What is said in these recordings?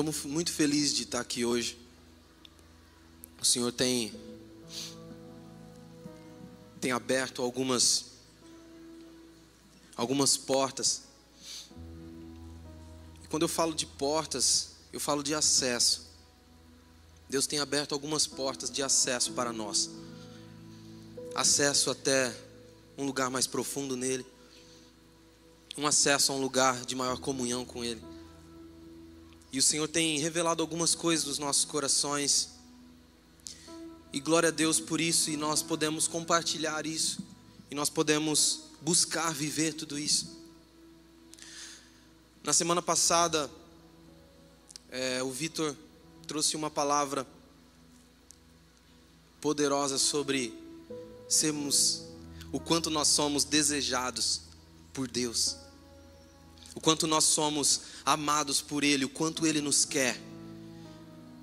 Estou muito feliz de estar aqui hoje. O Senhor tem tem aberto algumas algumas portas. E quando eu falo de portas, eu falo de acesso. Deus tem aberto algumas portas de acesso para nós. Acesso até um lugar mais profundo nele. Um acesso a um lugar de maior comunhão com ele. E o Senhor tem revelado algumas coisas dos nossos corações. E glória a Deus por isso, e nós podemos compartilhar isso, e nós podemos buscar viver tudo isso. Na semana passada, é, o Vitor trouxe uma palavra poderosa sobre sermos, o quanto nós somos desejados por Deus o quanto nós somos amados por Ele, o quanto Ele nos quer,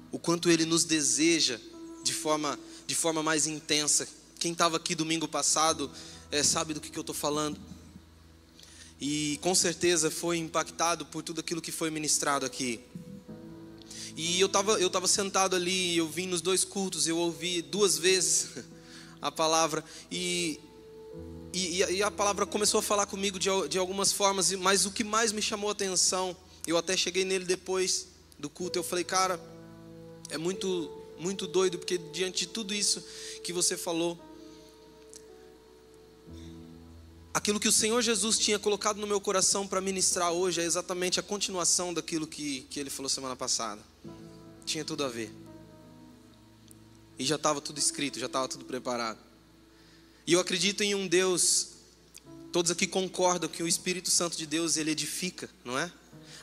o quanto Ele nos deseja de forma, de forma mais intensa. Quem estava aqui domingo passado é, sabe do que, que eu estou falando. E com certeza foi impactado por tudo aquilo que foi ministrado aqui. E eu estava eu tava sentado ali, eu vim nos dois cultos, eu ouvi duas vezes a palavra. E e, e, a palavra começou a falar comigo de, de algumas formas, mas o que mais me chamou a atenção, eu até cheguei nele depois do culto, eu falei, cara, é muito, muito doido, porque diante de tudo isso que você falou, aquilo que o Senhor Jesus tinha colocado no meu coração para ministrar hoje é exatamente a continuação daquilo que, que ele falou semana passada. Tinha tudo a ver. E já estava tudo escrito, já estava tudo preparado. E eu acredito em um Deus, todos aqui concordam que o Espírito Santo de Deus, ele edifica, não é?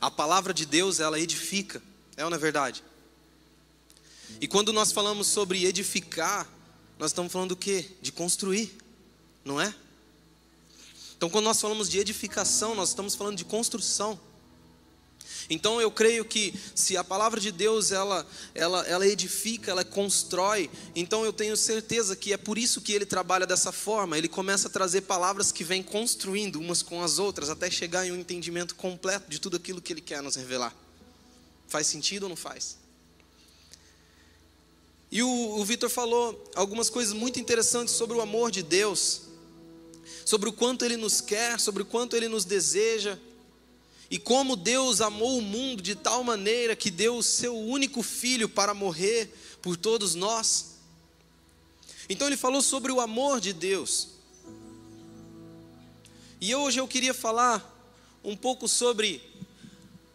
A palavra de Deus, ela edifica, é ou não é verdade? E quando nós falamos sobre edificar, nós estamos falando do quê? De construir, não é? Então, quando nós falamos de edificação, nós estamos falando de construção. Então eu creio que se a palavra de Deus ela, ela, ela edifica, ela constrói, então eu tenho certeza que é por isso que ele trabalha dessa forma. Ele começa a trazer palavras que vêm construindo umas com as outras até chegar em um entendimento completo de tudo aquilo que ele quer nos revelar. Faz sentido ou não faz? E o, o Vitor falou algumas coisas muito interessantes sobre o amor de Deus, sobre o quanto ele nos quer, sobre o quanto ele nos deseja e como Deus amou o mundo de tal maneira que deu o seu único filho para morrer por todos nós. Então ele falou sobre o amor de Deus. E hoje eu queria falar um pouco sobre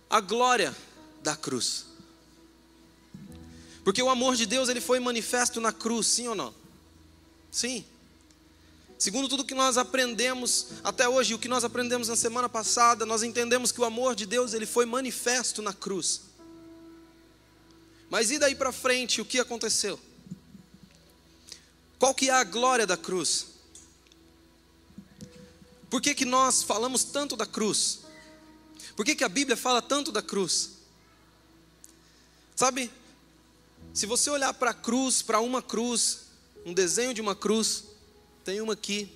a glória da cruz. Porque o amor de Deus ele foi manifesto na cruz, sim ou não? Sim. Segundo tudo que nós aprendemos até hoje, o que nós aprendemos na semana passada, nós entendemos que o amor de Deus ele foi manifesto na cruz. Mas e daí para frente, o que aconteceu? Qual que é a glória da cruz? Por que, que nós falamos tanto da cruz? Por que, que a Bíblia fala tanto da cruz? Sabe, se você olhar para a cruz, para uma cruz, um desenho de uma cruz, tem uma aqui.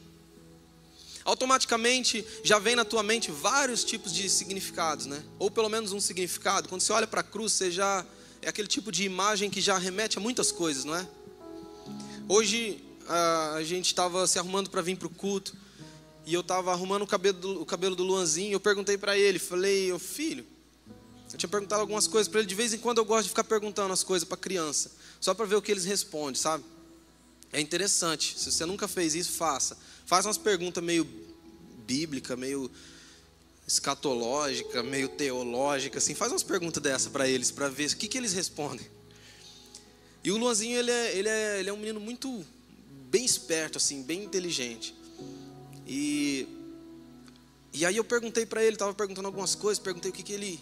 Automaticamente já vem na tua mente vários tipos de significados, né? Ou pelo menos um significado. Quando você olha para a cruz, você já é aquele tipo de imagem que já remete a muitas coisas, não é? Hoje a gente estava se arrumando para vir para o culto e eu estava arrumando o cabelo do, o cabelo do Luanzinho. Eu perguntei para ele, falei, ô filho, eu tinha perguntado algumas coisas para ele. De vez em quando eu gosto de ficar perguntando as coisas para criança, só para ver o que eles respondem, sabe? É interessante. Se você nunca fez isso, faça. Faz umas perguntas meio bíblica, meio escatológica, meio teológica, assim. Faz umas perguntas dessa para eles, para ver o que, que eles respondem. E o Luanzinho, ele é, ele, é, ele é um menino muito bem esperto, assim, bem inteligente. E, e aí eu perguntei para ele, estava perguntando algumas coisas, perguntei o que, que ele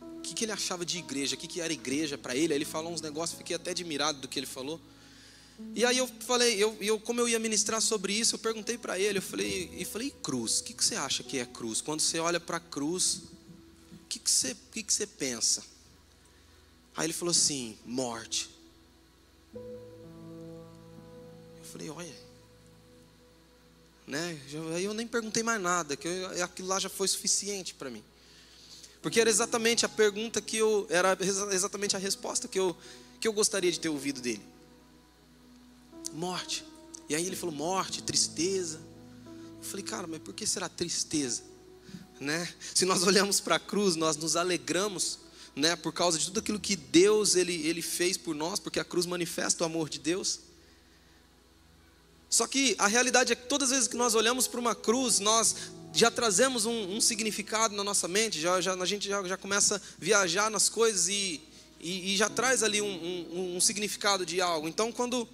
o que, que ele achava de igreja, o que, que era igreja para ele. Aí ele falou uns negócios, fiquei até admirado do que ele falou. E aí eu falei, eu, eu como eu ia ministrar sobre isso, eu perguntei para ele, eu falei, e falei, cruz, o que, que você acha que é cruz? Quando você olha para a cruz, o que, você, que, que você pensa? Aí ele falou assim, morte. Eu falei, olha, né? Aí eu nem perguntei mais nada, que eu, aquilo lá já foi suficiente para mim. Porque era exatamente a pergunta que eu. Era exatamente a resposta que eu, que eu gostaria de ter ouvido dele. Morte. E aí ele falou: morte, tristeza. Eu falei, cara, mas por que será tristeza? Né? Se nós olhamos para a cruz, nós nos alegramos, né, por causa de tudo aquilo que Deus ele, ele fez por nós, porque a cruz manifesta o amor de Deus. Só que a realidade é que todas as vezes que nós olhamos para uma cruz, nós já trazemos um, um, significado na nossa mente, já, já, a gente já, já começa a viajar nas coisas e, e, e já traz ali um, um, um, significado de algo. Então, quando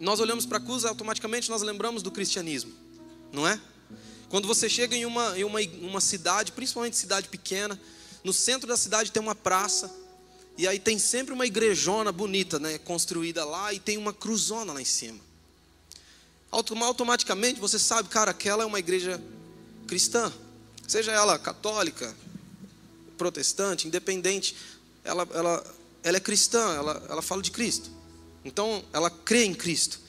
nós olhamos para a cruz, automaticamente nós lembramos do cristianismo, não é? Quando você chega em uma, em uma, uma cidade, principalmente cidade pequena, no centro da cidade tem uma praça, e aí tem sempre uma igrejona bonita, né, construída lá, e tem uma cruzona lá em cima automaticamente você sabe, cara, aquela é uma igreja cristã, seja ela católica, protestante, independente, ela, ela, ela é cristã, ela, ela fala de Cristo. Então, ela crê em Cristo.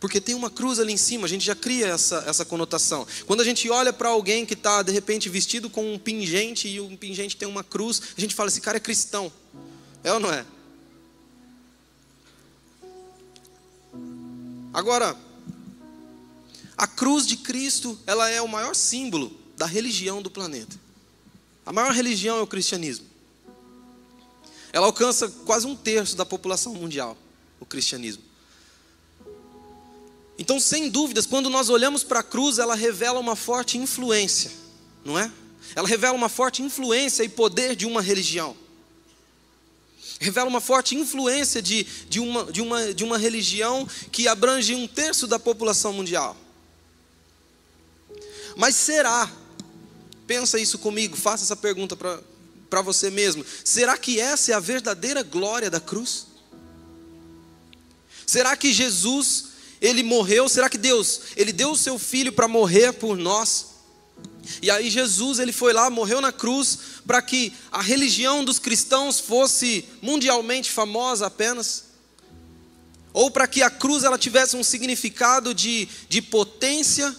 Porque tem uma cruz ali em cima, a gente já cria essa, essa conotação. Quando a gente olha para alguém que está, de repente, vestido com um pingente e o pingente tem uma cruz, a gente fala: esse cara é cristão. É ou não é? Agora, a cruz de Cristo, ela é o maior símbolo da religião do planeta. A maior religião é o cristianismo. Ela alcança quase um terço da população mundial, o cristianismo. Então, sem dúvidas, quando nós olhamos para a cruz, ela revela uma forte influência, não é? Ela revela uma forte influência e poder de uma religião revela uma forte influência de, de, uma, de, uma, de uma religião que abrange um terço da população mundial. Mas será, pensa isso comigo, faça essa pergunta para você mesmo: será que essa é a verdadeira glória da cruz? Será que Jesus, ele morreu? Será que Deus, ele deu o seu filho para morrer por nós? E aí Jesus, ele foi lá, morreu na cruz para que a religião dos cristãos fosse mundialmente famosa apenas? Ou para que a cruz ela tivesse um significado de, de potência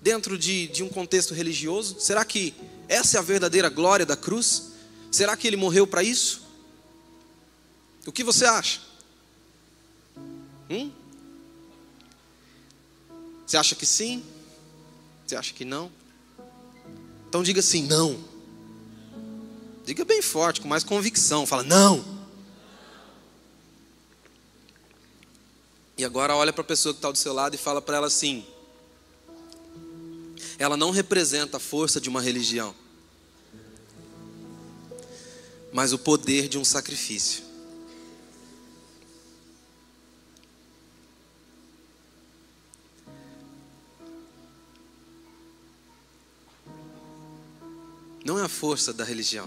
dentro de, de um contexto religioso? Será que essa é a verdadeira glória da cruz? Será que ele morreu para isso? O que você acha? Hum? Você acha que sim? Você acha que não? Então diga assim: não. Diga bem forte, com mais convicção. Fala: não. E agora olha para a pessoa que está do seu lado e fala para ela assim: ela não representa a força de uma religião, mas o poder de um sacrifício. não é a força da religião,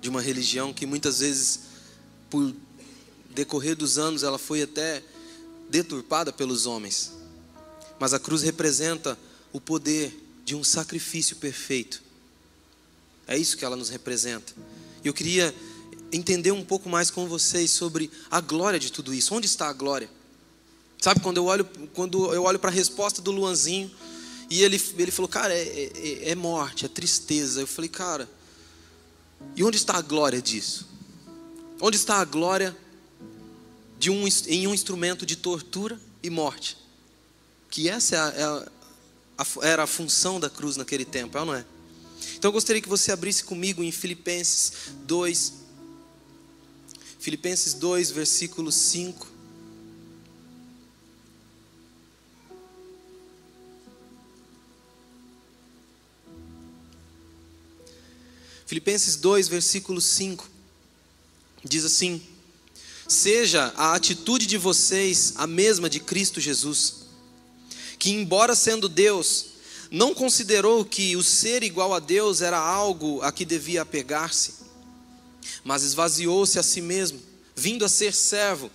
de uma religião que muitas vezes, por decorrer dos anos, ela foi até deturpada pelos homens, mas a cruz representa o poder de um sacrifício perfeito. É isso que ela nos representa. Eu queria entender um pouco mais com vocês sobre a glória de tudo isso. Onde está a glória? Sabe quando eu olho quando eu olho para a resposta do Luanzinho, e ele, ele falou, cara, é, é, é morte, é tristeza. Eu falei, cara, e onde está a glória disso? Onde está a glória de um, em um instrumento de tortura e morte? Que essa é a, é a, a, era a função da cruz naquele tempo, é ou não é? Então eu gostaria que você abrisse comigo em Filipenses 2, Filipenses 2, versículo 5. Filipenses 2, versículo 5, diz assim: Seja a atitude de vocês a mesma de Cristo Jesus, que, embora sendo Deus, não considerou que o ser igual a Deus era algo a que devia apegar-se, mas esvaziou-se a si mesmo, vindo a ser servo,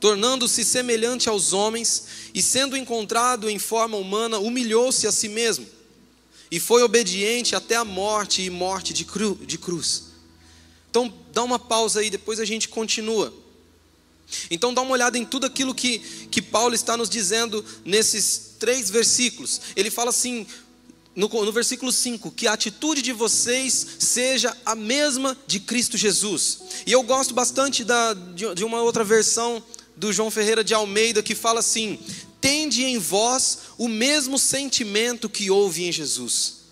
tornando-se semelhante aos homens e, sendo encontrado em forma humana, humilhou-se a si mesmo e foi obediente até a morte e morte de, cru, de cruz. Então, dá uma pausa aí, depois a gente continua. Então, dá uma olhada em tudo aquilo que, que Paulo está nos dizendo nesses três versículos. Ele fala assim: no, no, versículo 5, que a atitude de vocês seja a mesma de Cristo Jesus. E eu gosto bastante da, de, de uma outra versão do João Ferreira de Almeida que fala assim: tende em vós o mesmo sentimento que houve em Jesus.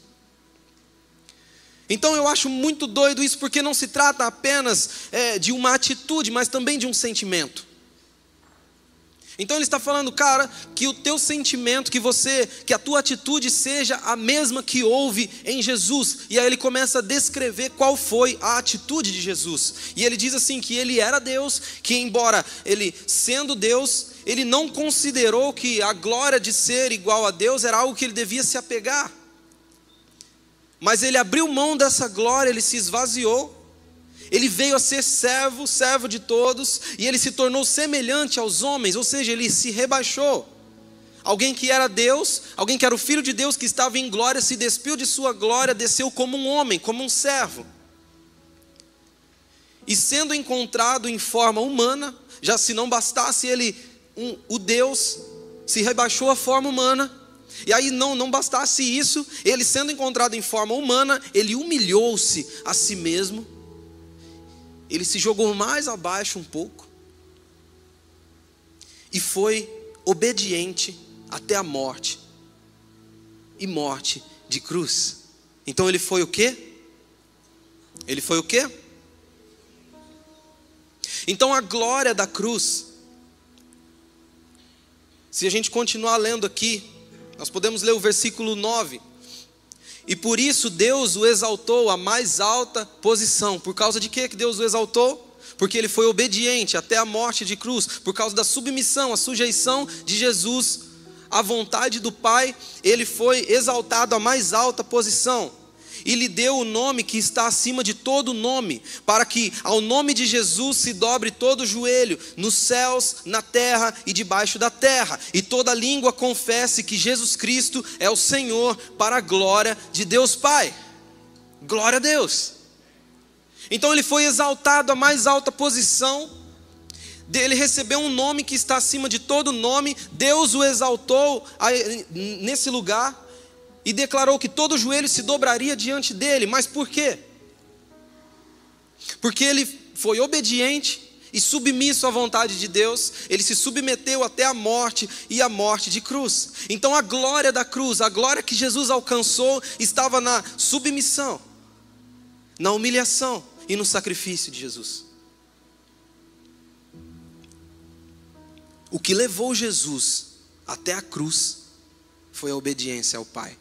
Então eu acho muito doido isso, porque não se trata apenas é, de uma atitude, mas também de um sentimento. Então ele está falando, cara, que o teu sentimento, que você, que a tua atitude seja a mesma que houve em Jesus. E aí ele começa a descrever qual foi a atitude de Jesus. E ele diz assim que ele era Deus, que embora ele sendo Deus, ele não considerou que a glória de ser igual a Deus era algo que ele devia se apegar. Mas ele abriu mão dessa glória, ele se esvaziou ele veio a ser servo, servo de todos, e ele se tornou semelhante aos homens, ou seja, ele se rebaixou. Alguém que era Deus, alguém que era o filho de Deus, que estava em glória, se despiu de sua glória, desceu como um homem, como um servo. E sendo encontrado em forma humana, já se não bastasse ele, um, o Deus, se rebaixou à forma humana, e aí não, não bastasse isso, ele sendo encontrado em forma humana, ele humilhou-se a si mesmo, ele se jogou mais abaixo um pouco e foi obediente até a morte e morte de cruz. Então ele foi o quê? Ele foi o quê? Então a glória da cruz, se a gente continuar lendo aqui, nós podemos ler o versículo 9. E por isso Deus o exaltou à mais alta posição. Por causa de quê que Deus o exaltou? Porque ele foi obediente até a morte de cruz, por causa da submissão, a sujeição de Jesus à vontade do Pai, ele foi exaltado à mais alta posição e lhe deu o nome que está acima de todo nome, para que ao nome de Jesus se dobre todo joelho, nos céus, na terra e debaixo da terra, e toda língua confesse que Jesus Cristo é o Senhor, para a glória de Deus Pai. Glória a Deus. Então ele foi exaltado à mais alta posição, ele recebeu um nome que está acima de todo nome, Deus o exaltou nesse lugar, e declarou que todo joelho se dobraria diante dele. Mas por quê? Porque ele foi obediente e submisso à vontade de Deus, ele se submeteu até a morte e a morte de cruz. Então a glória da cruz, a glória que Jesus alcançou, estava na submissão, na humilhação e no sacrifício de Jesus. O que levou Jesus até a cruz foi a obediência ao Pai.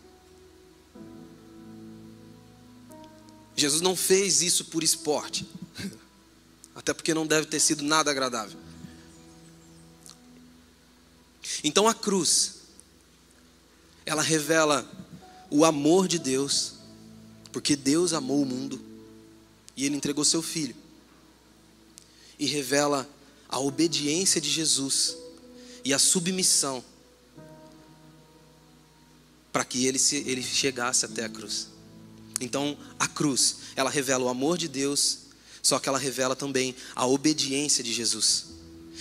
Jesus não fez isso por esporte, até porque não deve ter sido nada agradável. Então a cruz, ela revela o amor de Deus, porque Deus amou o mundo e Ele entregou seu Filho, e revela a obediência de Jesus e a submissão para que ele, se, ele chegasse até a cruz. Então, a cruz, ela revela o amor de Deus, só que ela revela também a obediência de Jesus.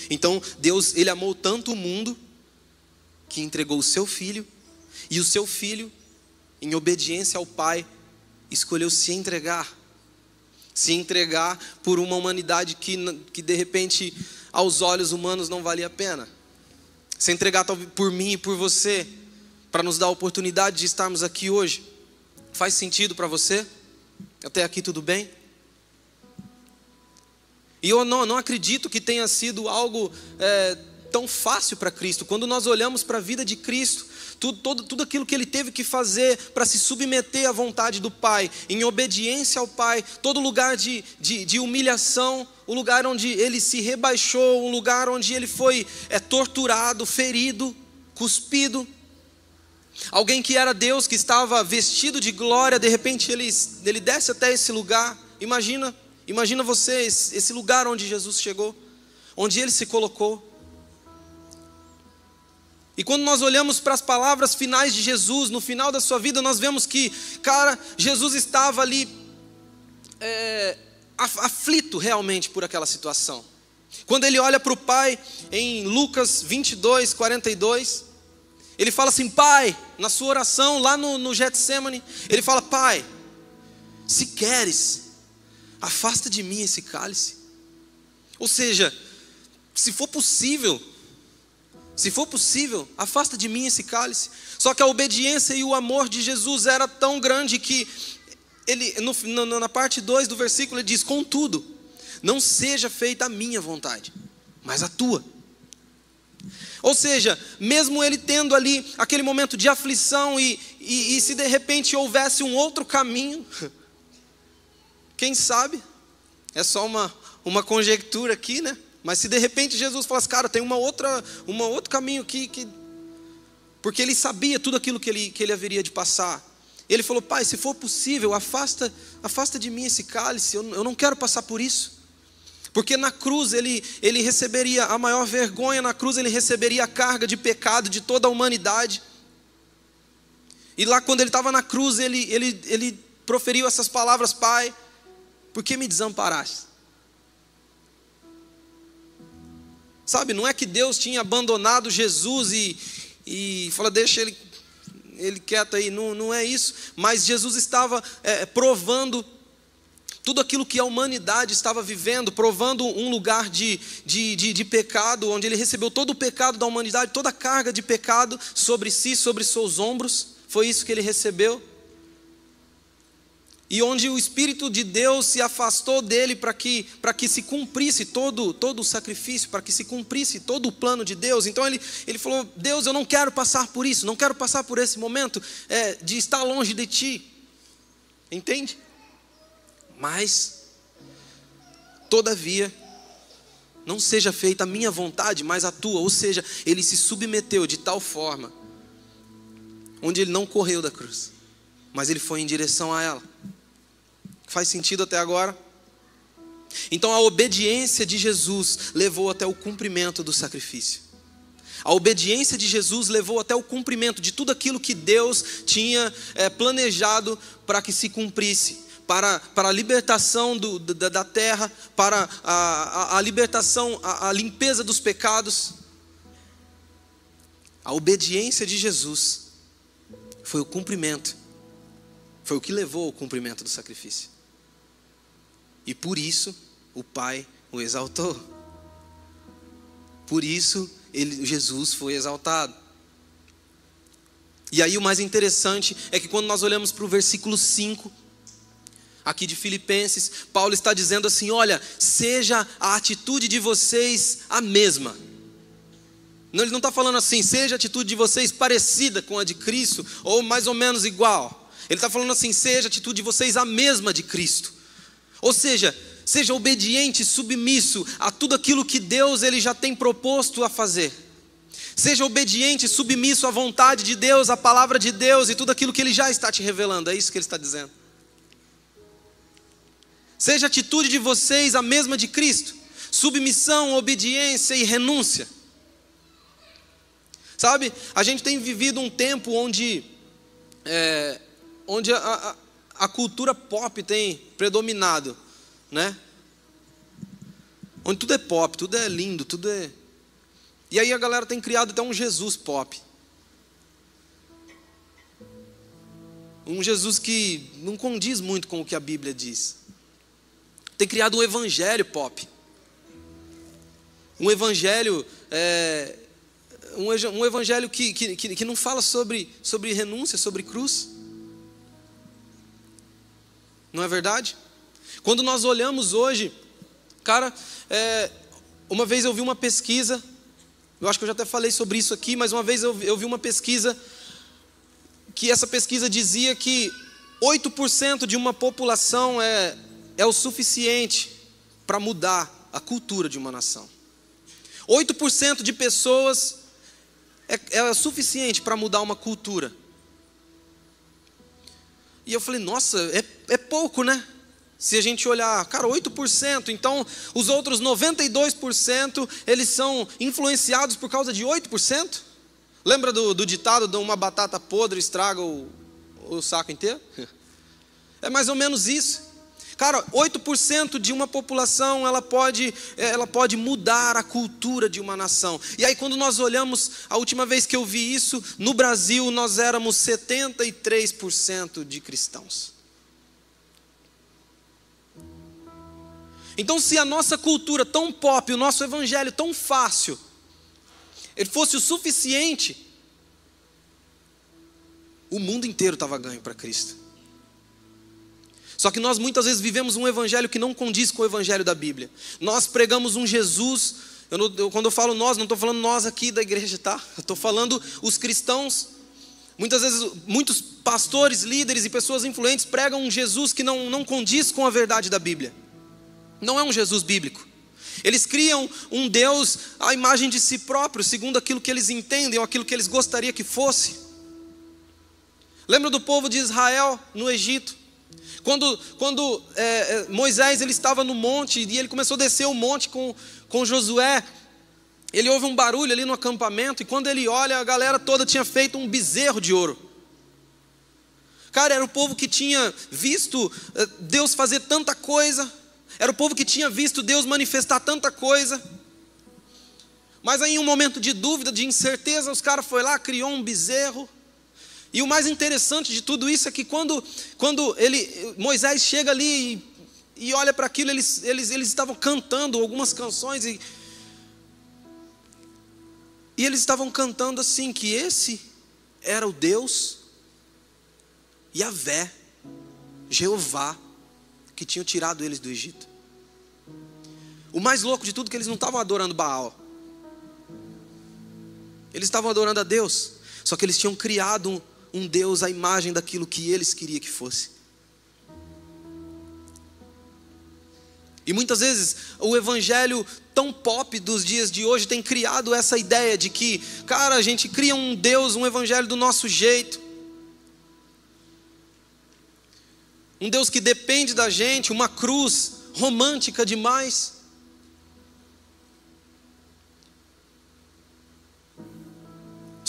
Então, Deus, ele amou tanto o mundo que entregou o seu filho, e o seu filho, em obediência ao Pai, escolheu se entregar. Se entregar por uma humanidade que, que de repente, aos olhos humanos não valia a pena. Se entregar por mim e por você, para nos dar a oportunidade de estarmos aqui hoje. Faz sentido para você? Até aqui tudo bem? E eu não, não acredito que tenha sido algo é, tão fácil para Cristo. Quando nós olhamos para a vida de Cristo, tudo, todo, tudo aquilo que ele teve que fazer para se submeter à vontade do Pai, em obediência ao Pai, todo lugar de, de, de, humilhação, o lugar onde ele se rebaixou, um lugar onde ele foi é, torturado, ferido, cuspido. Alguém que era Deus, que estava vestido de glória, de repente ele, ele desce até esse lugar. Imagina, imagina você, esse lugar onde Jesus chegou, onde ele se colocou. E quando nós olhamos para as palavras finais de Jesus, no final da sua vida, nós vemos que, cara, Jesus estava ali é, aflito realmente por aquela situação. Quando ele olha para o Pai, em Lucas 22, 42, ele fala assim: Pai, na sua oração lá no, no Getsemane, ele fala: Pai, se queres, afasta de mim esse cálice. Ou seja, se for possível, se for possível, afasta de mim esse cálice. Só que a obediência e o amor de Jesus era tão grande que ele no, na parte 2 do versículo ele diz: "Contudo, não seja feita a minha vontade, mas a tua". Ou seja, mesmo ele tendo ali aquele momento de aflição e, e, e se de repente houvesse um outro caminho, quem sabe? É só uma, uma conjectura aqui, né? Mas se de repente Jesus falasse, cara, tem uma outra, uma outro caminho aqui que porque ele sabia tudo aquilo que ele, que ele haveria de passar. Ele falou, pai, se for possível, afasta, afasta de mim esse cálice, eu, eu não quero passar por isso. Porque na cruz ele, ele receberia a maior vergonha, na cruz ele receberia a carga de pecado de toda a humanidade. E lá quando ele estava na cruz, ele, ele, ele proferiu essas palavras: Pai, por que me desamparaste? Sabe, não é que Deus tinha abandonado Jesus e, e fala, deixa ele, ele quieto aí, não, não é isso, mas Jesus estava é, provando tudo aquilo que a humanidade estava vivendo, provando um lugar de, de, de, de, pecado, onde ele recebeu todo o pecado da humanidade, toda a carga de pecado sobre si, sobre seus ombros, foi isso que ele recebeu. E onde o Espírito de Deus se afastou dele para que, que se cumprisse todo, todo o sacrifício, para que se cumprisse todo o plano de Deus. Então ele, ele falou: Deus, eu não quero passar por isso, não quero passar por esse momento é, de estar longe de ti. Entende? Mas, todavia, não seja feita a minha vontade, mas a tua. Ou seja, ele se submeteu de tal forma, onde ele não correu da cruz, mas ele foi em direção a ela. Faz sentido até agora? Então a obediência de Jesus levou até o cumprimento do sacrifício. A obediência de Jesus levou até o cumprimento de tudo aquilo que Deus tinha é, planejado para que se cumprisse para, para a libertação do, da, da, terra, para a, a, a libertação, a, a limpeza dos pecados. A obediência de Jesus foi o cumprimento, foi o que levou ao cumprimento do sacrifício. E por isso o Pai o exaltou. Por isso ele, Jesus foi exaltado. E aí o mais interessante é que quando nós olhamos para o versículo 5, aqui de Filipenses, Paulo está dizendo assim: olha, seja a atitude de vocês a mesma. Não, ele não está falando assim, seja a atitude de vocês parecida com a de Cristo, ou mais ou menos igual. Ele está falando assim, seja a atitude de vocês a mesma de Cristo. Ou seja, seja obediente, submisso a tudo aquilo que Deus ele já tem proposto a fazer. Seja obediente, submisso à vontade de Deus, à palavra de Deus e tudo aquilo que Ele já está te revelando. É isso que Ele está dizendo. Seja a atitude de vocês a mesma de Cristo: submissão, obediência e renúncia. Sabe, a gente tem vivido um tempo onde, é, onde a, a, a cultura pop tem predominado, né? Onde tudo é pop, tudo é lindo, tudo é. E aí a galera tem criado até um Jesus pop. Um Jesus que não condiz muito com o que a Bíblia diz tem criado um evangelho pop. Um evangelho, é, um, evangelho que, que, que não fala sobre, sobre renúncia, sobre cruz. Não é verdade? Quando nós olhamos hoje, cara, é, uma vez eu vi uma pesquisa, eu acho que eu já até falei sobre isso aqui, mas uma vez eu, eu vi uma pesquisa, que essa pesquisa dizia que 8% de uma população é, é o suficiente para mudar a cultura de uma nação. 8% de pessoas é, é suficiente para mudar uma cultura. E eu falei, nossa, é, é pouco, né? Se a gente olhar, cara, 8%, então os outros 92% eles são influenciados por causa de 8%? Lembra do, do ditado de uma batata podre estraga o, o saco inteiro? É mais ou menos isso. Cara, 8% de uma população, ela pode, ela pode mudar a cultura de uma nação. E aí quando nós olhamos, a última vez que eu vi isso, no Brasil nós éramos 73% de cristãos. Então, se a nossa cultura tão pop, o nosso evangelho tão fácil, ele fosse o suficiente, o mundo inteiro estava ganho para Cristo. Só que nós muitas vezes vivemos um evangelho que não condiz com o evangelho da Bíblia. Nós pregamos um Jesus. Eu não, eu, quando eu falo nós, não estou falando nós aqui da igreja, tá? Estou falando os cristãos. Muitas vezes, muitos pastores, líderes e pessoas influentes pregam um Jesus que não, não condiz com a verdade da Bíblia. Não é um Jesus bíblico. Eles criam um Deus à imagem de si próprio, segundo aquilo que eles entendem ou aquilo que eles gostariam que fosse. Lembra do povo de Israel no Egito? Quando, quando é, é, Moisés ele estava no monte e ele começou a descer o monte com, com Josué, ele ouve um barulho ali no acampamento e quando ele olha, a galera toda tinha feito um bezerro de ouro. Cara, era o povo que tinha visto é, Deus fazer tanta coisa, era o povo que tinha visto Deus manifestar tanta coisa. Mas aí, em um momento de dúvida, de incerteza, os caras foi lá, criou um bezerro. E o mais interessante de tudo isso é que quando, quando ele, Moisés chega ali e, e olha para aquilo, eles, eles, eles estavam cantando algumas canções e, e eles estavam cantando assim que esse era o Deus Yahvé, Jeová, que tinham tirado eles do Egito. O mais louco de tudo é que eles não estavam adorando Baal. Eles estavam adorando a Deus. Só que eles tinham criado um, Deus à imagem daquilo que eles queriam que fosse. E muitas vezes o evangelho tão pop dos dias de hoje tem criado essa ideia de que, cara, a gente cria um Deus, um evangelho do nosso jeito. Um Deus que depende da gente, uma cruz romântica demais.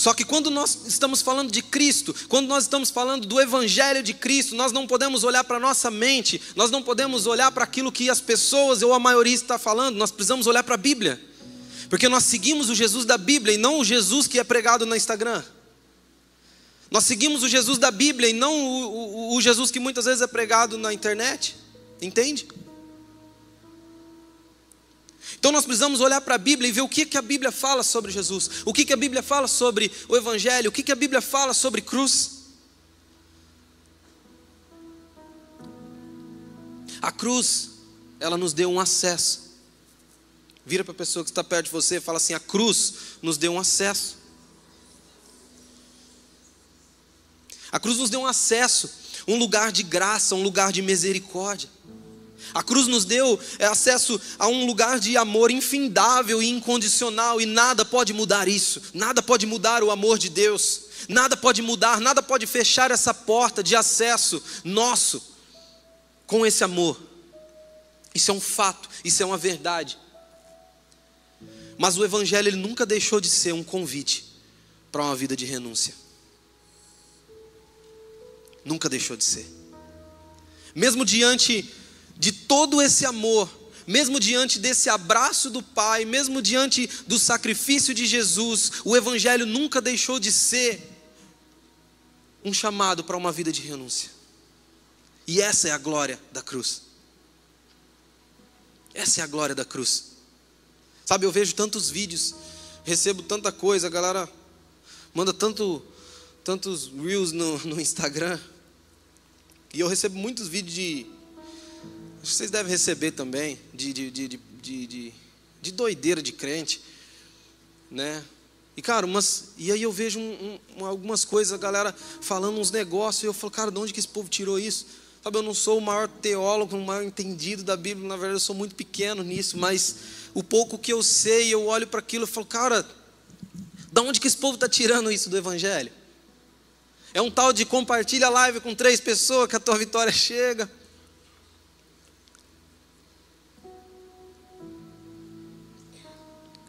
Só que quando nós estamos falando de Cristo, quando nós estamos falando do Evangelho de Cristo, nós não podemos olhar para a nossa mente, nós não podemos olhar para aquilo que as pessoas ou a maioria está falando, nós precisamos olhar para a Bíblia. Porque nós seguimos o Jesus da Bíblia e não o Jesus que é pregado no Instagram. Nós seguimos o Jesus da Bíblia e não o, o, o Jesus que muitas vezes é pregado na internet. Entende? Então nós precisamos olhar para a Bíblia e ver o que, que a Bíblia fala sobre Jesus, o que, que a Bíblia fala sobre o Evangelho, o que, que a Bíblia fala sobre cruz. A cruz, ela nos deu um acesso. Vira para a pessoa que está perto de você e fala assim: a cruz nos deu um acesso. A cruz nos deu um acesso, um lugar de graça, um lugar de misericórdia. A cruz nos deu é, acesso a um lugar de amor infindável e incondicional, e nada pode mudar isso, nada pode mudar o amor de Deus, nada pode mudar, nada pode fechar essa porta de acesso nosso com esse amor. Isso é um fato, isso é uma verdade. Mas o Evangelho ele nunca deixou de ser um convite para uma vida de renúncia. Nunca deixou de ser. Mesmo diante de todo esse amor, mesmo diante desse abraço do Pai, mesmo diante do sacrifício de Jesus, o Evangelho nunca deixou de ser um chamado para uma vida de renúncia. E essa é a glória da cruz. Essa é a glória da cruz. Sabe, eu vejo tantos vídeos, recebo tanta coisa, a galera manda tanto, tantos reels no, no Instagram. E eu recebo muitos vídeos de vocês devem receber também, de, de, de, de, de, de doideira de crente, né? E, cara, umas, e aí eu vejo um, um, algumas coisas, a galera falando uns negócios, e eu falo, cara, de onde que esse povo tirou isso? Sabe, eu não sou o maior teólogo, o maior entendido da Bíblia, na verdade eu sou muito pequeno nisso, mas o pouco que eu sei, eu olho para aquilo e falo, cara, da onde que esse povo está tirando isso do Evangelho? É um tal de compartilha a live com três pessoas que a tua vitória chega.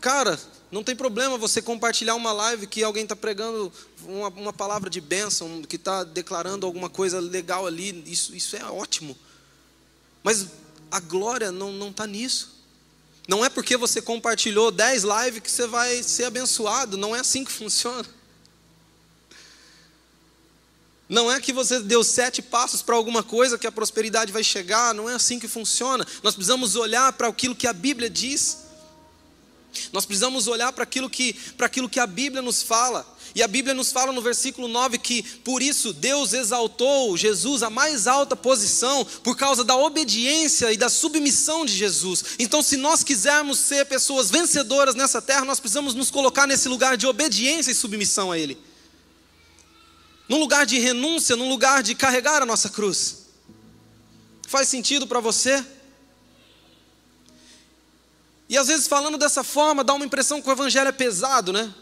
Cara, não tem problema você compartilhar uma live que alguém está pregando uma, uma, palavra de bênção, que está declarando alguma coisa legal ali. Isso, isso é ótimo. Mas a glória não está nisso. Não é porque você compartilhou 10 lives que você vai ser abençoado. Não é assim que funciona. Não é que você deu sete passos para alguma coisa que a prosperidade vai chegar. Não é assim que funciona. Nós precisamos olhar para aquilo que a Bíblia diz. Nós precisamos olhar para aquilo que, para aquilo que a Bíblia nos fala. E a Bíblia nos fala no versículo 9 que por isso Deus exaltou Jesus à mais alta posição por causa da obediência e da submissão de Jesus. Então, se nós quisermos ser pessoas vencedoras nessa terra, nós precisamos nos colocar nesse lugar de obediência e submissão a Ele. Num lugar de renúncia, num lugar de carregar a nossa cruz. Faz sentido para você? E às vezes falando dessa forma, dá uma impressão que o evangelho é pesado, né?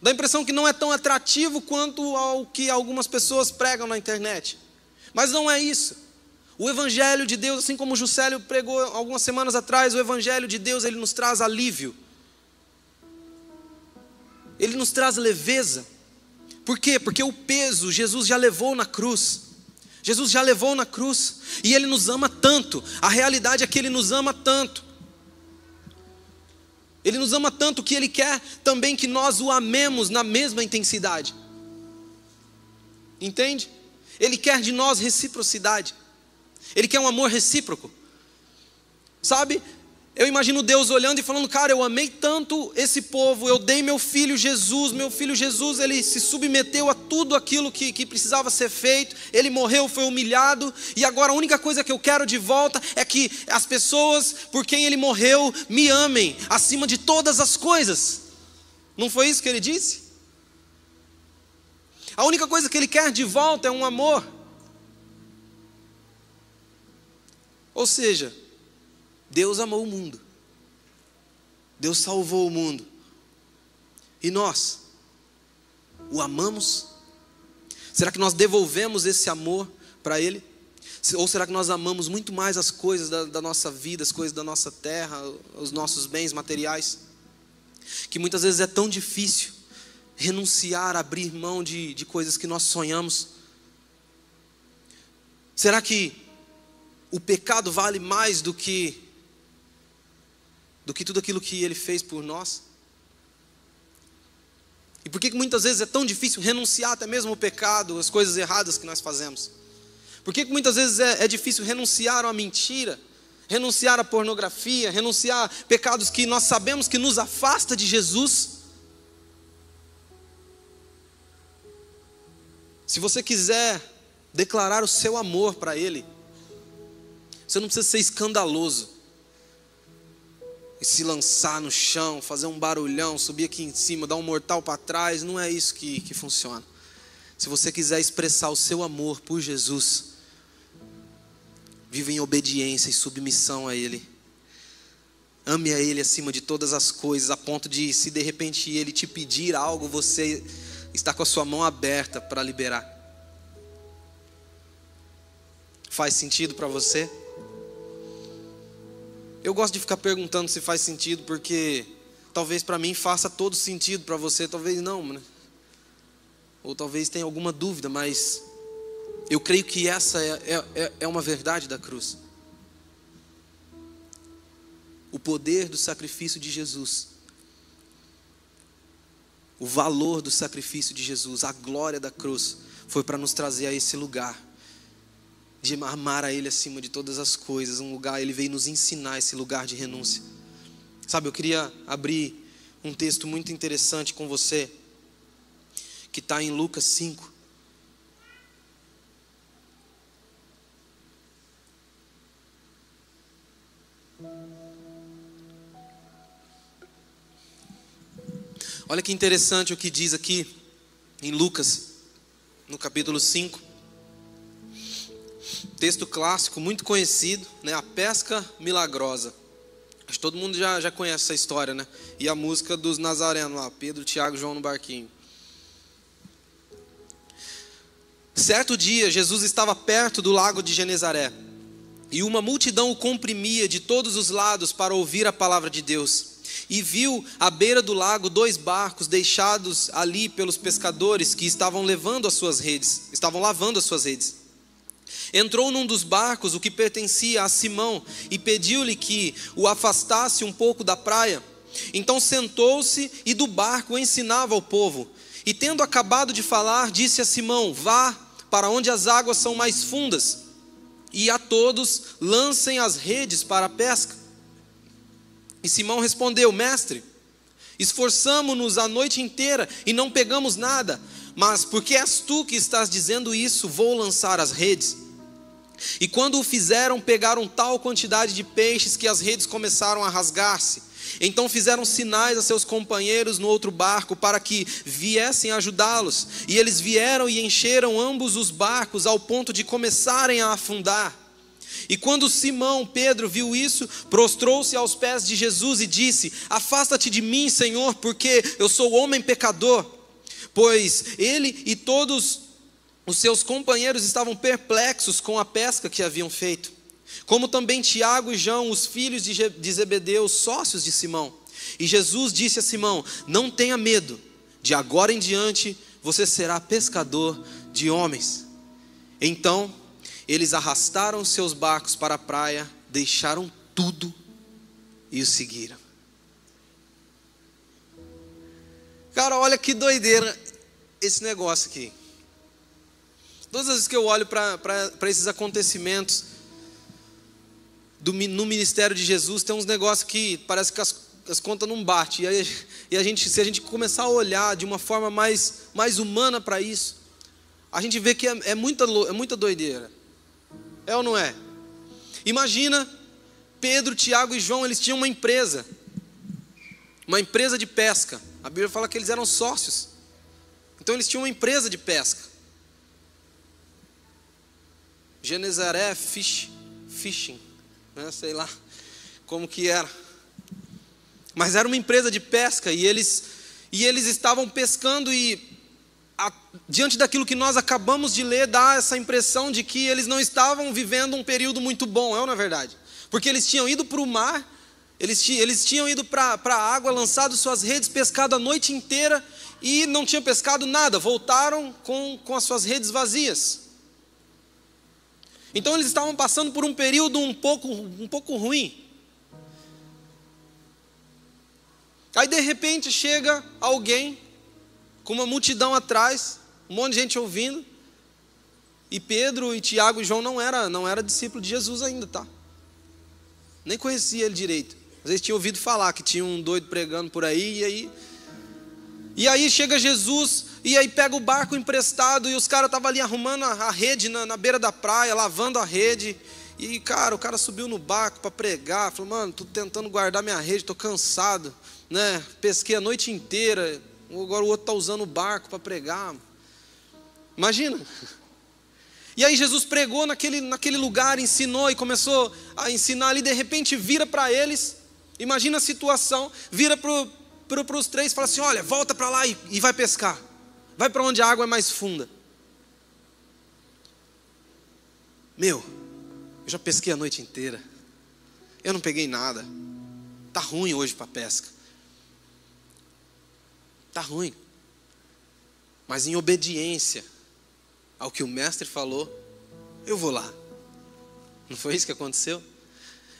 Dá a impressão que não é tão atrativo quanto ao que algumas pessoas pregam na internet. Mas não é isso. O evangelho de Deus, assim como Juscelio pregou algumas semanas atrás, o evangelho de Deus, ele nos traz alívio. Ele nos traz leveza. Por quê? Porque o peso Jesus já levou na cruz. Jesus já levou na cruz e ele nos ama tanto. A realidade é que ele nos ama tanto ele nos ama tanto que Ele quer também que nós o amemos na mesma intensidade. Entende? Ele quer de nós reciprocidade. Ele quer um amor recíproco. Sabe? Eu imagino Deus olhando e falando: Cara, eu amei tanto esse povo, eu dei meu filho Jesus, meu filho Jesus, ele se submeteu a tudo aquilo que, que precisava ser feito, ele morreu, foi humilhado, e agora a única coisa que eu quero de volta é que as pessoas por quem ele morreu me amem acima de todas as coisas. Não foi isso que ele disse? A única coisa que ele quer de volta é um amor. Ou seja, Deus amou o mundo. Deus salvou o mundo. E nós o amamos? Será que nós devolvemos esse amor para Ele? Ou será que nós amamos muito mais as coisas da, da, nossa vida, as coisas da nossa terra, os nossos bens materiais? Que muitas vezes é tão difícil renunciar, abrir mão de, de coisas que nós sonhamos. Será que o pecado vale mais do que do que tudo aquilo que Ele fez por nós? E por que muitas vezes é tão difícil renunciar até mesmo ao pecado, as coisas erradas que nós fazemos? Por que muitas vezes é, é difícil renunciar à mentira, renunciar à pornografia, renunciar a pecados que nós sabemos que nos afasta de Jesus? Se você quiser declarar o seu amor para Ele, você não precisa ser escandaloso e se lançar no chão, fazer um barulhão, subir aqui em cima, dar um mortal para trás, não é isso que, que funciona. Se você quiser expressar o seu amor por Jesus, viva em obediência e submissão a Ele. Ame a Ele acima de todas as coisas, a ponto de, se de repente Ele te pedir algo, você está com a sua mão aberta para liberar. Faz sentido para você? Eu gosto de ficar perguntando se faz sentido, porque talvez para mim faça todo sentido, para você talvez não, né? Ou talvez tenha alguma dúvida, mas eu creio que essa é, é, é uma verdade da cruz. O poder do sacrifício de Jesus, o valor do sacrifício de Jesus, a glória da cruz, foi para nos trazer a esse lugar de amar a Ele acima de todas as coisas, um lugar, Ele veio nos ensinar esse lugar de renúncia. Sabe, eu queria abrir um texto muito interessante com você, que está em Lucas 5. Olha que interessante o que diz aqui em Lucas, no capítulo 5. Texto clássico, muito conhecido, né? A pesca milagrosa. Acho que todo mundo já, já conhece essa história, né? E a música dos nazarenos lá, Pedro, Tiago João no barquinho. Certo dia, Jesus estava perto do lago de Genezaré. E uma multidão o comprimia de todos os lados para ouvir a palavra de Deus. E viu à beira do lago dois barcos deixados ali pelos pescadores que estavam levando as suas redes, estavam lavando as suas redes. Entrou num dos barcos, o que pertencia a Simão, e pediu-lhe que o afastasse um pouco da praia. Então sentou-se e do barco ensinava ao povo. E tendo acabado de falar, disse a Simão: Vá para onde as águas são mais fundas, e a todos lancem as redes para a pesca. E Simão respondeu: Mestre, esforçamo-nos a noite inteira e não pegamos nada, mas porque és tu que estás dizendo isso, vou lançar as redes. E quando o fizeram, pegaram tal quantidade de peixes que as redes começaram a rasgar-se. Então fizeram sinais a seus companheiros no outro barco para que viessem ajudá-los. E eles vieram e encheram ambos os barcos ao ponto de começarem a afundar. E quando Simão Pedro viu isso, prostrou-se aos pés de Jesus e disse: Afasta-te de mim, Senhor, porque eu sou homem pecador. Pois ele e todos os seus companheiros estavam perplexos com a pesca que haviam feito como também Tiago e João, os filhos de Zebedeu, sócios de Simão. E Jesus disse a Simão: Não tenha medo, de agora em diante você será pescador de homens. Então eles arrastaram seus barcos para a praia, deixaram tudo e o seguiram. Cara, olha que doideira esse negócio aqui. Todas as vezes que eu olho para esses acontecimentos, do, no ministério de Jesus tem uns negócios que parece que as, as contas não batem. E, aí, e a gente, se a gente começar a olhar de uma forma mais, mais humana para isso, a gente vê que é, é, muita, é muita doideira. É ou não é? Imagina Pedro, Tiago e João, eles tinham uma empresa. Uma empresa de pesca. A Bíblia fala que eles eram sócios. Então eles tinham uma empresa de pesca. Genezaré Fish, Fishing né? sei lá como que era. Mas era uma empresa de pesca e eles, e eles estavam pescando e a, diante daquilo que nós acabamos de ler, dá essa impressão de que eles não estavam vivendo um período muito bom, é ou não é verdade? Porque eles tinham ido para o mar, eles, eles tinham ido para a água, lançado suas redes, pescado a noite inteira e não tinham pescado nada, voltaram com, com as suas redes vazias. Então eles estavam passando por um período um pouco, um pouco ruim. Aí de repente chega alguém com uma multidão atrás, um monte de gente ouvindo. E Pedro e Tiago e João não era, não era discípulo de Jesus ainda, tá? Nem conhecia ele direito. Às vezes tinha ouvido falar que tinha um doido pregando por aí e aí e aí chega Jesus e aí pega o barco emprestado e os caras estavam ali arrumando a, rede na, na, beira da praia, lavando a rede. E, cara, o cara subiu no barco para pregar, falou, mano, tô tentando guardar minha rede, tô cansado, né? Pesquei a noite inteira, agora o outro tá usando o barco para pregar. Imagina. E aí Jesus pregou naquele, naquele lugar, ensinou e começou a ensinar ali, de repente vira para eles, imagina a situação, vira para os três e fala assim: olha, volta para lá e, e vai pescar. Vai para onde a água é mais funda. Meu, eu já pesquei a noite inteira. Eu não peguei nada. Tá ruim hoje para pesca. Tá ruim. Mas em obediência ao que o mestre falou, eu vou lá. Não foi isso que aconteceu?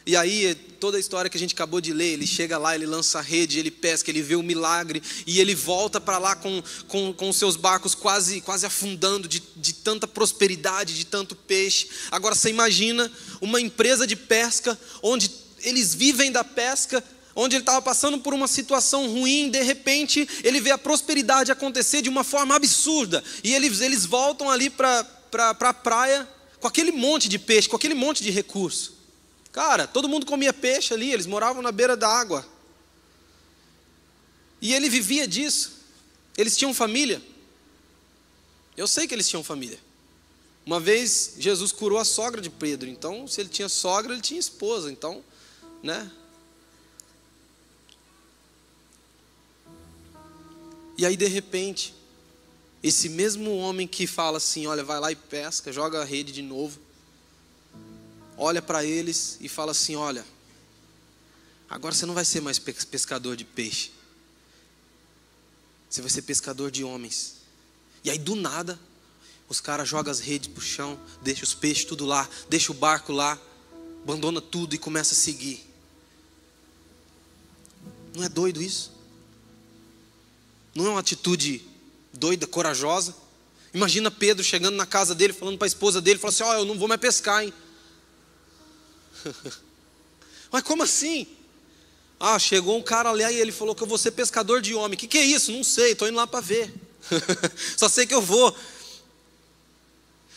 E aí, toda a história que a gente acabou de ler, ele chega lá, ele lança a rede, ele pesca, ele vê o milagre, e ele volta para lá com, com, com seus barcos quase, quase afundando de, de tanta prosperidade, de tanto peixe. Agora você imagina uma empresa de pesca, onde eles vivem da pesca, onde ele estava passando por uma situação ruim, de repente ele vê a prosperidade acontecer de uma forma absurda, e eles, eles voltam ali para pra, pra praia com aquele monte de peixe, com aquele monte de recurso. Cara, todo mundo comia peixe ali, eles moravam na beira da água. E ele vivia disso. Eles tinham família. Eu sei que eles tinham família. Uma vez Jesus curou a sogra de Pedro, então se ele tinha sogra, ele tinha esposa, então, né? E aí de repente, esse mesmo homem que fala assim, olha, vai lá e pesca, joga a rede de novo olha para eles e fala assim: Olha, agora você não vai ser mais pescador de peixe, você vai ser pescador de homens. E aí, do nada, Os caras jogam as redes pro chão, deixa os peixes tudo lá, deixa o barco lá, abandona tudo e começa a seguir. Não é doido isso? Não é uma atitude doida, corajosa? Imagina Pedro chegando na casa dele, falando para a esposa dele, falando assim: Ó, oh, eu não vou mais pescar, hein? Mas como assim? Ah, chegou um cara ali e ele falou que eu vou ser pescador de homem. O que, que é isso? Não sei, estou indo lá para ver. Só sei que eu vou.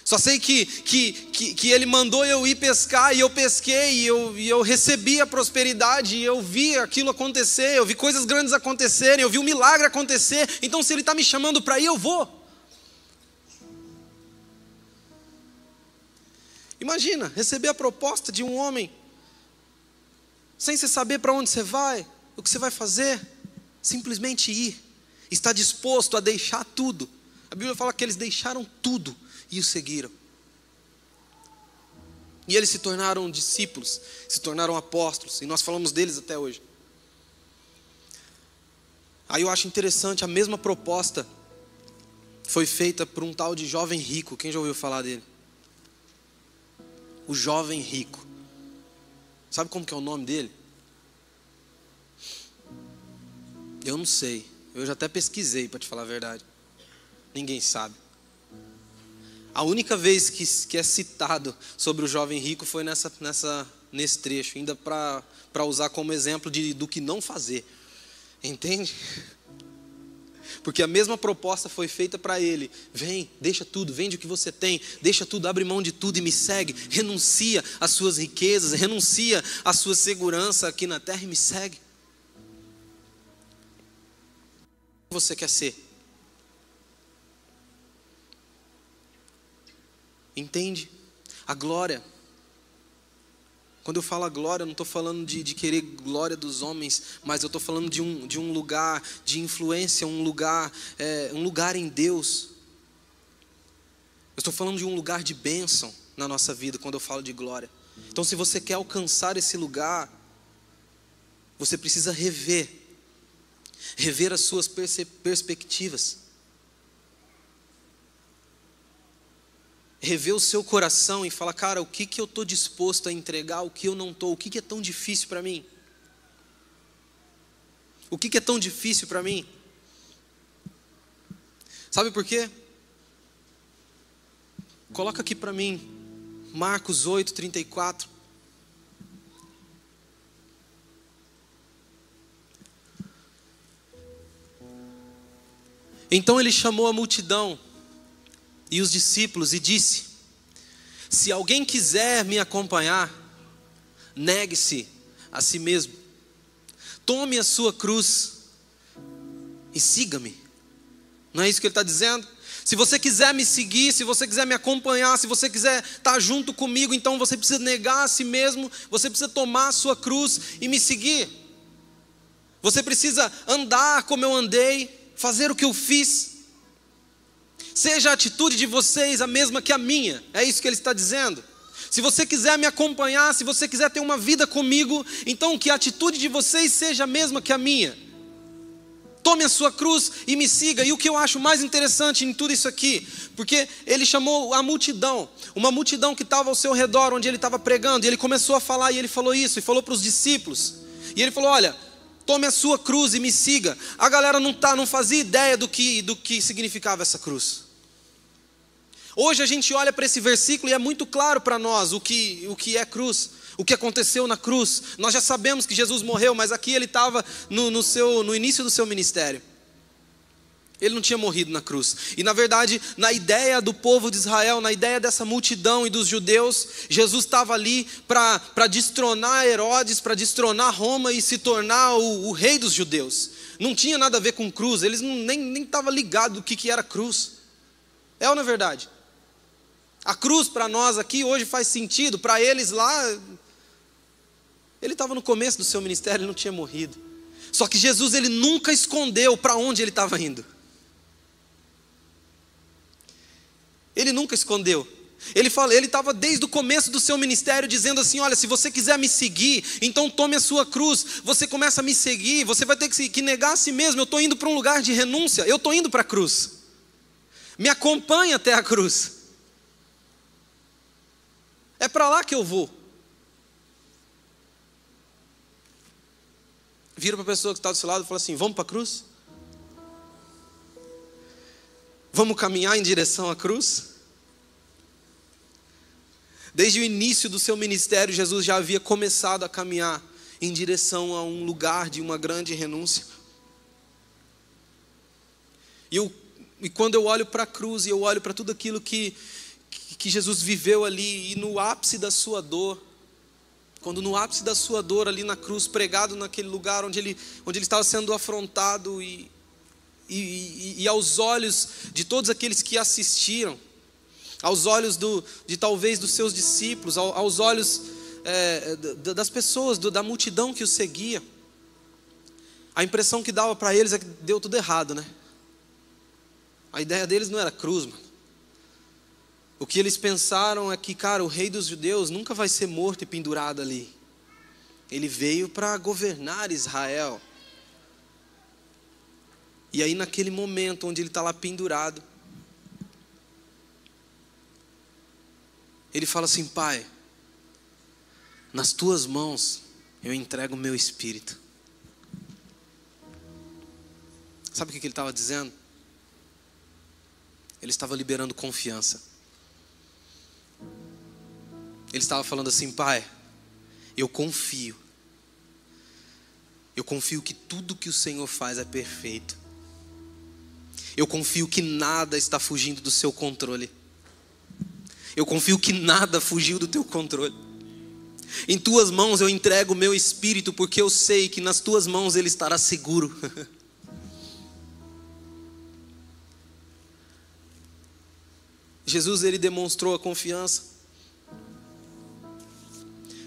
Só sei que, que, que, que, ele mandou eu ir pescar e eu pesquei e eu, e eu recebi a prosperidade e eu vi aquilo acontecer, eu vi coisas grandes acontecerem, eu vi um milagre acontecer. Então, se ele está me chamando para ir, eu vou. Imagina, receber a proposta de um homem, sem você saber para onde você vai, o que você vai fazer, simplesmente ir, está disposto a deixar tudo. A Bíblia fala que eles deixaram tudo e o seguiram. E eles se tornaram discípulos, se tornaram apóstolos, e nós falamos deles até hoje. Aí eu acho interessante, a mesma proposta foi feita por um tal de jovem rico. Quem já ouviu falar dele? O jovem rico. Sabe como que é o nome dele? Eu não sei. Eu já até pesquisei para te falar a verdade. Ninguém sabe. A única vez que, que é citado sobre o jovem rico foi nessa, nessa, nesse trecho, ainda para usar como exemplo de, do que não fazer. Entende? Porque a mesma proposta foi feita para ele: vem, deixa tudo, vende o que você tem, deixa tudo, abre mão de tudo e me segue, renuncia às suas riquezas, renuncia à sua segurança aqui na terra e me segue. Você quer ser? Entende? A glória. Quando eu falo glória, eu não estou falando de, de, querer glória dos homens, mas eu estou falando de um, de um lugar de influência, um lugar, é, um lugar em Deus. Eu estou falando de um lugar de bênção na nossa vida quando eu falo de glória. Então, se você quer alcançar esse lugar, você precisa rever, rever as suas perspectivas. Rever o seu coração e falar, cara, o que, que eu estou disposto a entregar, o que eu não estou, o que, que é tão difícil para mim? O que, que é tão difícil para mim? Sabe por quê? Coloca aqui para mim, Marcos 8, 34. Então ele chamou a multidão e os discípulos e disse: Se alguém quiser me acompanhar, negue-se a si mesmo, tome a sua cruz e siga-me. Não é isso que ele está dizendo? Se você quiser me seguir, se você quiser me acompanhar, se você quiser estar junto comigo, então você precisa negar a si mesmo, você precisa tomar a sua cruz e me seguir. Você precisa andar como eu andei, fazer o que eu fiz. Seja a atitude de vocês a mesma que a minha, é isso que ele está dizendo. Se você quiser me acompanhar, se você quiser ter uma vida comigo, então que a atitude de vocês seja a mesma que a minha. Tome a sua cruz e me siga. E o que eu acho mais interessante em tudo isso aqui, porque ele chamou a multidão, uma multidão que estava ao seu redor, onde ele estava pregando, e ele começou a falar, e ele falou isso, e falou para os discípulos. E ele falou: Olha, tome a sua cruz e me siga. A galera não, tá, não fazia ideia do que, do que significava essa cruz. Hoje a gente olha para esse versículo e é muito claro para nós o que, o que é cruz, o que aconteceu na cruz. Nós já sabemos que Jesus morreu, mas aqui ele estava no, no, no início do seu ministério. Ele não tinha morrido na cruz. E na verdade, na ideia do povo de Israel, na ideia dessa multidão e dos judeus, Jesus estava ali para destronar Herodes, para destronar Roma e se tornar o, o, rei dos judeus. Não tinha nada a ver com cruz, eles não, nem estavam ligados do que, que era cruz. É ou não é verdade? A cruz para nós aqui hoje faz sentido, para eles lá. Ele estava no começo do seu ministério, ele não tinha morrido. Só que Jesus ele nunca escondeu para onde ele estava indo. Ele nunca escondeu. Ele fala, ele estava desde o começo do seu ministério dizendo assim: olha, se você quiser me seguir, então tome a sua cruz. Você começa a me seguir, você vai ter que, que negar a si mesmo. Eu estou indo para um lugar de renúncia, eu estou indo para a cruz. Me acompanhe até a cruz. É para lá que eu vou. Vira para a pessoa que está do seu lado e fala assim: Vamos para a cruz? Vamos caminhar em direção à cruz? Desde o início do seu ministério, Jesus já havia começado a caminhar em direção a um lugar de uma grande renúncia. E, eu, e quando eu olho para a cruz e eu olho para tudo aquilo que, que, Jesus viveu ali, e no ápice da sua dor, quando no ápice da sua dor ali na cruz, pregado naquele lugar onde ele, onde ele estava sendo afrontado e, e, e, e aos olhos de todos aqueles que assistiram, aos olhos do, de talvez dos seus discípulos, aos olhos é, das pessoas, da multidão que o seguia, a impressão que dava para eles é que deu tudo errado, né? A ideia deles não era cruz, mano. O que eles pensaram é que, cara, o rei dos judeus nunca vai ser morto e pendurado ali. Ele veio para governar Israel. E aí, naquele momento onde ele está lá pendurado, ele fala assim: Pai, nas tuas mãos eu entrego o meu espírito. Sabe o que ele estava dizendo? Ele estava liberando confiança. Ele estava falando assim: Pai, eu confio. Eu confio que tudo que o Senhor faz é perfeito. Eu confio que nada está fugindo do seu controle. Eu confio que nada fugiu do teu controle. Em tuas mãos eu entrego o meu espírito, porque eu sei que nas tuas mãos ele estará seguro. Jesus ele demonstrou a confiança.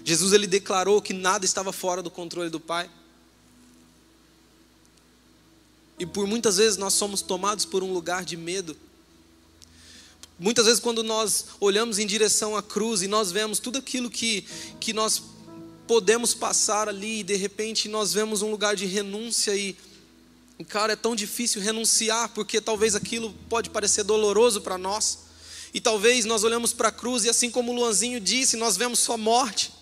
Jesus ele declarou que nada estava fora do controle do Pai. E por muitas vezes nós somos tomados por um lugar de medo. Muitas vezes, quando nós olhamos em direção à cruz e nós vemos tudo aquilo que, que nós podemos passar ali, e de repente nós vemos um lugar de renúncia e, cara, é tão difícil renunciar, porque talvez aquilo pode parecer doloroso para nós. E talvez nós olhamos para a cruz e, assim como o Luanzinho disse, nós vemos só morte.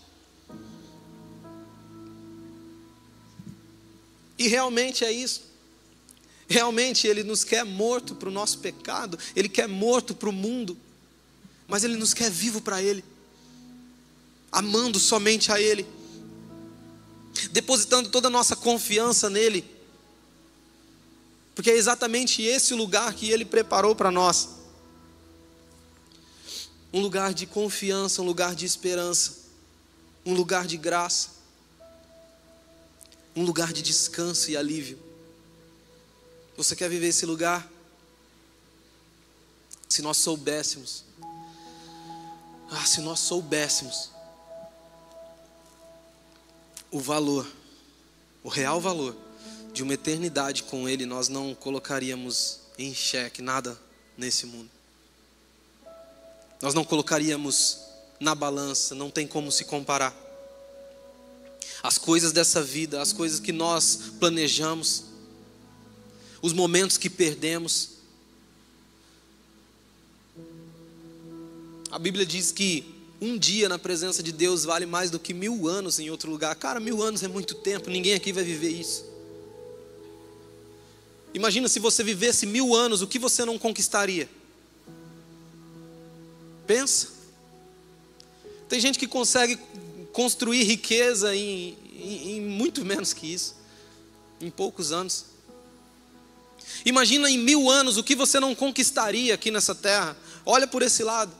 E realmente é isso. Realmente Ele nos quer morto para o nosso pecado, Ele quer morto para o mundo, mas Ele nos quer vivo para Ele, amando somente a Ele, depositando toda a nossa confiança nele, porque é exatamente esse o lugar que Ele preparou para nós um lugar de confiança, um lugar de esperança, um lugar de graça, um lugar de descanso e alívio. Você quer viver esse lugar? Se nós soubéssemos, ah, se nós soubéssemos o valor, o real valor de uma eternidade com Ele, nós não colocaríamos em xeque nada nesse mundo. Nós não colocaríamos na balança, não tem como se comparar. As coisas dessa vida, as coisas que nós planejamos, os momentos que perdemos. A Bíblia diz que um dia na presença de Deus vale mais do que mil anos em outro lugar. Cara, mil anos é muito tempo, ninguém aqui vai viver isso. Imagina se você vivesse mil anos, o que você não conquistaria? Pensa. Tem gente que consegue construir riqueza em, em, em muito menos que isso, em poucos anos. Imagina em mil anos o que você não conquistaria aqui nessa terra. Olha por esse lado.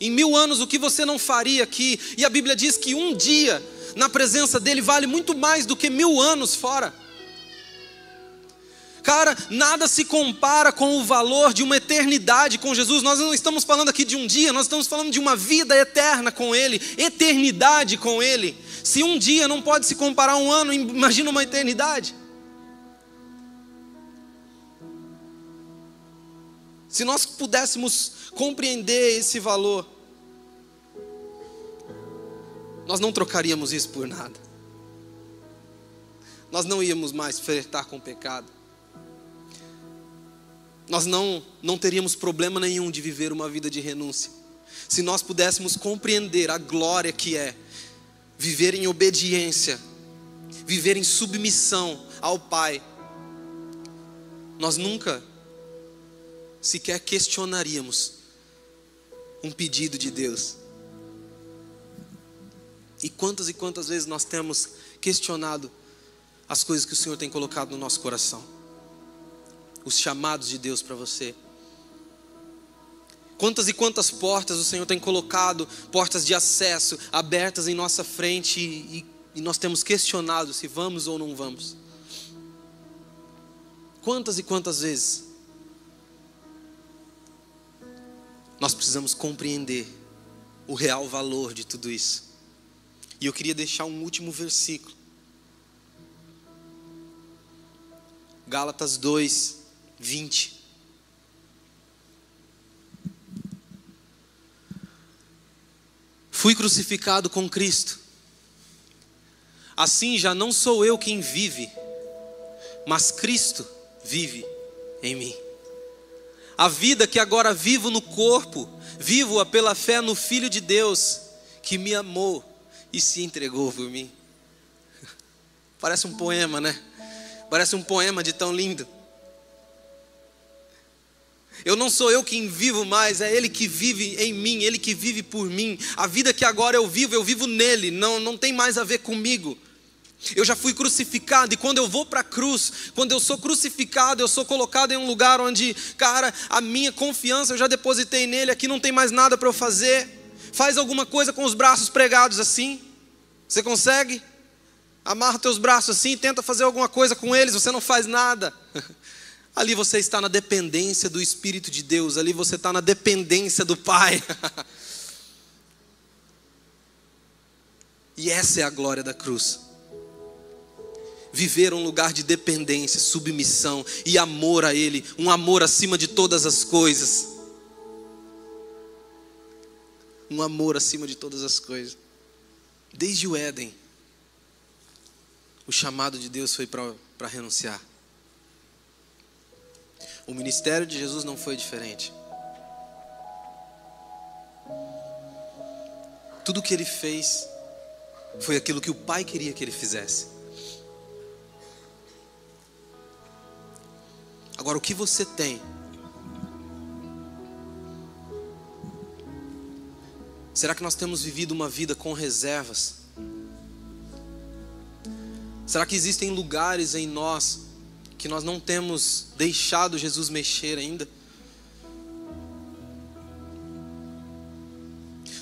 Em mil anos o que você não faria aqui. E a Bíblia diz que um dia na presença dele vale muito mais do que mil anos fora. Cara, nada se compara com o valor de uma eternidade com Jesus. Nós não estamos falando aqui de um dia, nós estamos falando de uma vida eterna com Ele, eternidade com Ele. Se um dia não pode se comparar a um ano, imagina uma eternidade. Se nós pudéssemos compreender esse valor, nós não trocaríamos isso por nada. Nós não íamos mais flertar com o pecado. Nós não, não teríamos problema nenhum de viver uma vida de renúncia. Se nós pudéssemos compreender a glória que é viver em obediência, viver em submissão ao Pai, nós nunca sequer questionaríamos um pedido de Deus. E quantas e quantas vezes nós temos questionado as coisas que o Senhor tem colocado no nosso coração? Os chamados de Deus para você. Quantas e quantas portas o Senhor tem colocado, portas de acesso abertas em nossa frente e, e nós temos questionado se vamos ou não vamos. Quantas e quantas vezes nós precisamos compreender o real valor de tudo isso. E eu queria deixar um último versículo. Gálatas 2, 20. Fui crucificado com Cristo. Assim já não sou eu quem vive, mas Cristo vive em mim. A vida que agora vivo no corpo, vivo-a pela fé no Filho de Deus, que me amou e se entregou por mim. Parece um poema, né? Parece um poema de tão lindo. Eu não sou eu quem vivo mais, é Ele que vive em mim, Ele que vive por mim. A vida que agora eu vivo, eu vivo nele, não, não tem mais a ver comigo. Eu já fui crucificado e quando eu vou para a cruz, quando eu sou crucificado, eu sou colocado em um lugar onde, cara, a minha confiança eu já depositei nele, aqui não tem mais nada para eu fazer. Faz alguma coisa com os braços pregados assim. Você consegue? Amarra teus braços assim, tenta fazer alguma coisa com eles, você não faz nada. Ali você está na dependência do Espírito de Deus, ali você está na dependência do Pai. e essa é a glória da cruz. Viver um lugar de dependência, submissão e amor a Ele, um amor acima de todas as coisas. Um amor acima de todas as coisas. Desde o Éden, o chamado de Deus foi para renunciar. O ministério de Jesus não foi diferente. Tudo que ele fez foi aquilo que o Pai queria que ele fizesse. Agora, o que você tem? Será que nós temos vivido uma vida com reservas? Será que existem lugares em nós que nós não temos deixado Jesus mexer ainda.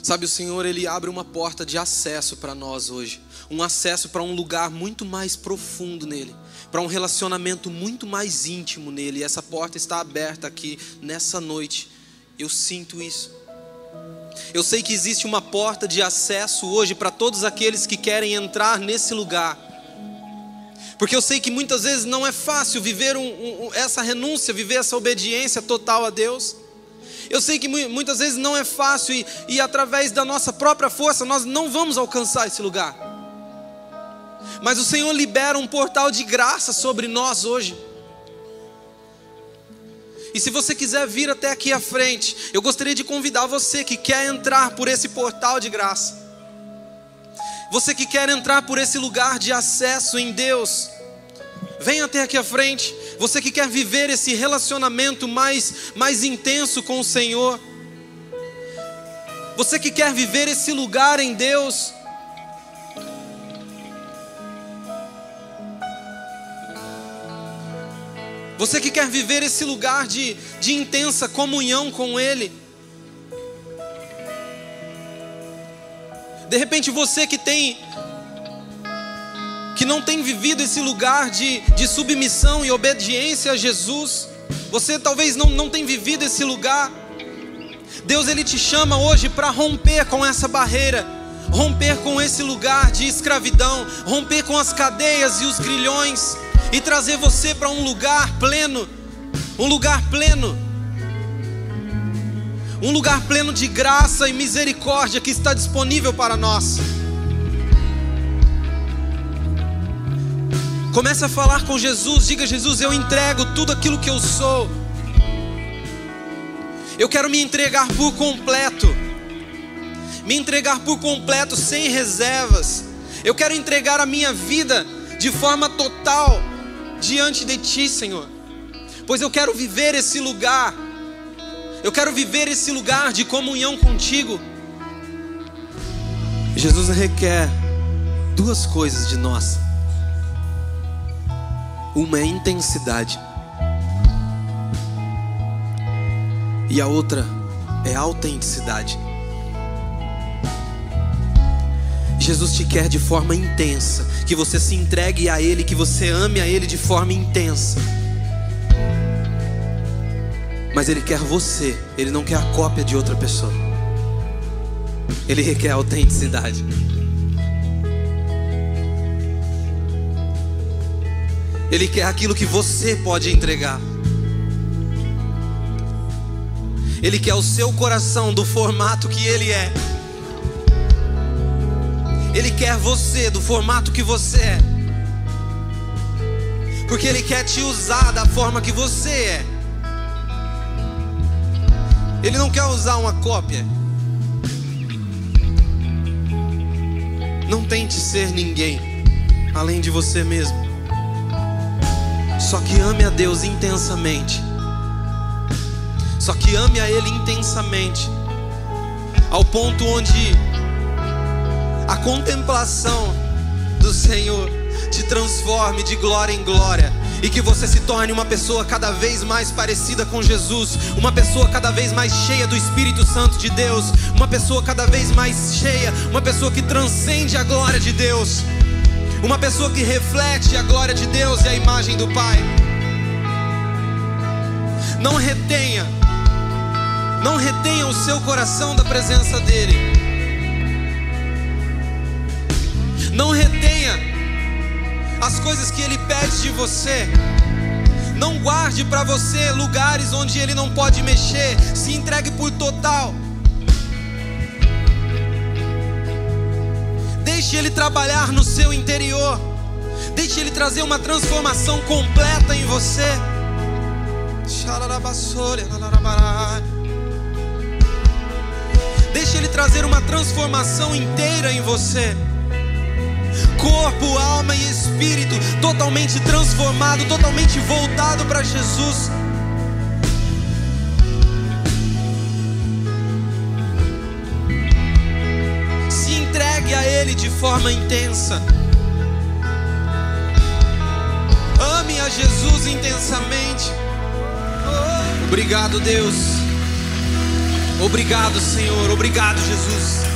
Sabe, o Senhor, Ele abre uma porta de acesso para nós hoje. Um acesso para um lugar muito mais profundo nele. Para um relacionamento muito mais íntimo nele. E essa porta está aberta aqui nessa noite. Eu sinto isso. Eu sei que existe uma porta de acesso hoje para todos aqueles que querem entrar nesse lugar porque eu sei que muitas vezes não é fácil viver um, um, essa renúncia, viver essa obediência total a Deus. Eu sei que muitas vezes não é fácil e, e através da nossa própria força nós não vamos alcançar esse lugar. Mas o Senhor libera um portal de graça sobre nós hoje. E se você quiser vir até aqui à frente, eu gostaria de convidar você que quer entrar por esse portal de graça você que quer entrar por esse lugar de acesso em Deus, venha até aqui à frente. Você que quer viver esse relacionamento mais, mais intenso com o Senhor. Você que quer viver esse lugar em Deus. Você que quer viver esse lugar de, de intensa comunhão com Ele. De repente você que tem que não tem vivido esse lugar de, de submissão e obediência a Jesus, você talvez não, não tenha vivido esse lugar. Deus ele te chama hoje para romper com essa barreira, romper com esse lugar de escravidão, romper com as cadeias e os grilhões e trazer você para um lugar pleno, um lugar pleno um lugar pleno de graça e misericórdia que está disponível para nós. Comece a falar com Jesus, diga Jesus, eu entrego tudo aquilo que eu sou. Eu quero me entregar por completo. Me entregar por completo, sem reservas. Eu quero entregar a minha vida de forma total diante de Ti, Senhor. Pois eu quero viver esse lugar. Eu quero viver esse lugar de comunhão contigo. Jesus requer duas coisas de nós. Uma é intensidade. E a outra é autenticidade. Jesus te quer de forma intensa, que você se entregue a Ele, que você ame a Ele de forma intensa. Mas Ele quer você, Ele não quer a cópia de outra pessoa. Ele requer autenticidade. Ele quer aquilo que você pode entregar. Ele quer o seu coração do formato que ele é. Ele quer você do formato que você é. Porque ele quer te usar da forma que você é. Ele não quer usar uma cópia. Não tente ser ninguém além de você mesmo. Só que ame a Deus intensamente. Só que ame a Ele intensamente. Ao ponto onde a contemplação do Senhor te transforme de glória em glória e que você se torne uma pessoa cada vez mais parecida com Jesus, uma pessoa cada vez mais cheia do Espírito Santo de Deus, uma pessoa cada vez mais cheia, uma pessoa que transcende a glória de Deus, uma pessoa que reflete a glória de Deus e a imagem do Pai. Não retenha, não retenha o seu coração da presença dEle. Não retenha as coisas que Ele pede de você. Não guarde para você lugares onde Ele não pode mexer. Se entregue por total. Deixe Ele trabalhar no seu interior. Deixe Ele trazer uma transformação completa em você. Deixe Ele trazer uma transformação inteira em você corpo, alma e espírito totalmente transformado, totalmente voltado para Jesus. Se entregue a Ele de forma intensa. Ame a Jesus intensamente. Obrigado, Deus. Obrigado, Senhor. Obrigado, Jesus.